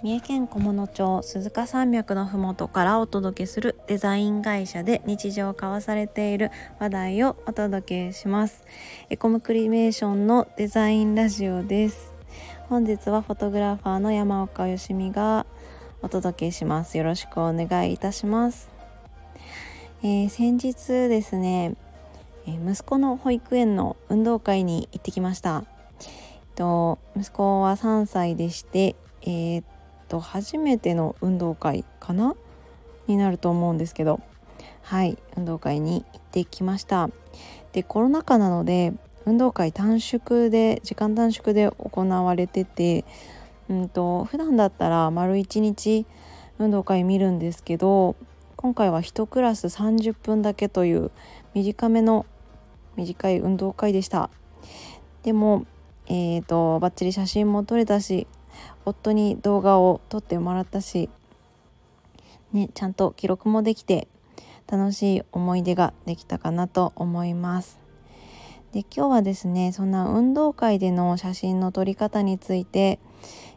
三重県菰野町鈴鹿山脈のふもとからお届けするデザイン会社で日常交わされている話題をお届けします。エコムクリメーションのデザインラジオです。本日はフォトグラファーの山岡よしみがお届けします。よろしくお願いいたします、えー、先日ですね、息子の保育園の運動会に行ってきました。と息子は3歳でして、えー、と初めての運動会かな？になると思うんですけど。はい運動会に行ってきました。でコロナ禍なので運動会短縮で時間短縮で行われててうんと普段だったら丸1日運動会見るんですけど今回は1クラス30分だけという短めの短い運動会でした。でもえーとバッチリ写真も撮れたし夫に動画を撮ってもらったし、ね、ちゃんと記録もできて楽しい思い出ができたかなと思います。で今日はですねそんな運動会での写真の撮り方について、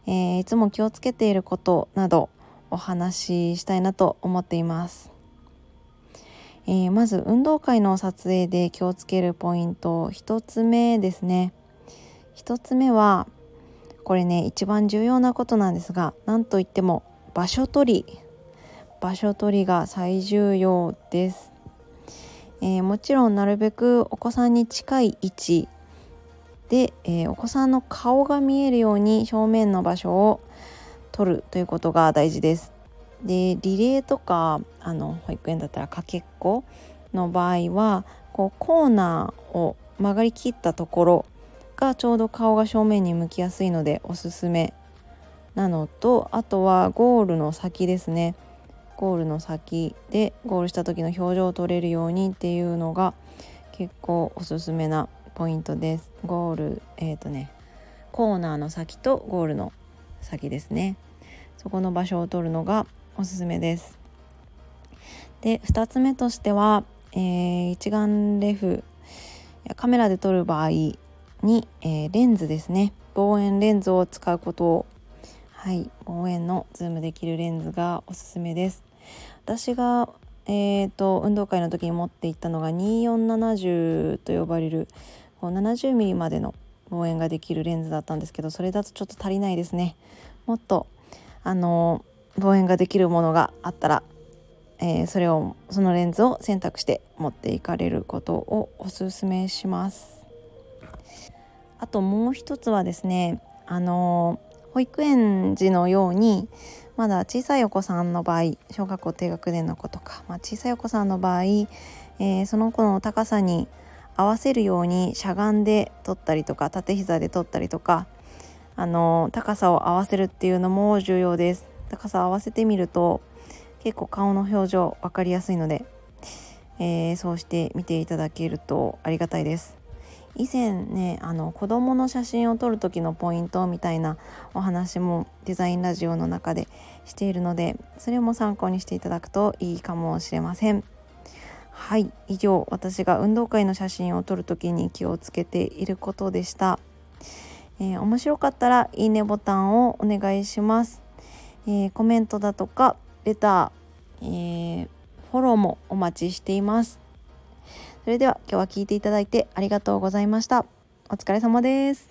えー、いつも気をつけていることなどお話ししたいなと思っています。えー、まず運動会の撮影で気をつけるポイント1つ目ですね。1つ目はこれね一番重要なことなんですが何といっても場所取り。場所取りが最重要です、えー、もちろんなるべくお子さんに近い位置。で、えー、お子さんの顔が見えるように正面の場所を取るということが大事です。でリレーとかあの保育園だったらかけっこの場合はこうコーナーを曲がりきったところがちょうど顔が正面に向きやすいのでおすすめ。なのとあとはゴールの先ですね。ゴールの先でゴールした時の表情を撮れるようにっていうのが結構おすすめなポイントです。ゴールえっ、ー、とねコーナーの先とゴールの先ですね。そこの場所を撮るのがおすすめです。で2つ目としては、えー、一眼レフ。カメラで撮る場合に、えー、レンズですね。望遠レンズを使うことを。はい。望遠のズームできるレンズがおすすめです。私がえーと、運動会の時に持っていったのが2470と呼ばれる 70mm までの望遠ができるレンズだったんですけどそれだとちょっと足りないですね。もっとあの望遠ができるものがあったら、えー、それをそのレンズを選択して持っていかれることをおすすめします。あともう一つはですねあの保育園児のようにまだ小さいお子さんの場合小学校低学年の子とか、まあ、小さいお子さんの場合、えー、その子の高さに合わせるようにしゃがんで撮ったりとか縦膝で撮ったりとかあの高さを合わせるっていうのも重要です。高さを合わせてみると結構顔の表情分かりやすいので、えー、そうして見ていただけるとありがたいです。以前ねあの子供の写真を撮る時のポイントみたいなお話もデザインラジオの中でしているのでそれも参考にしていただくといいかもしれません。はい以上私が運動会の写真を撮る時に気をつけていることでした、えー、面白かったらいいねボタンをお願いします、えー、コメントだとかレター、えー、フォローもお待ちしています。それでは今日は聞いていただいてありがとうございました。お疲れ様です。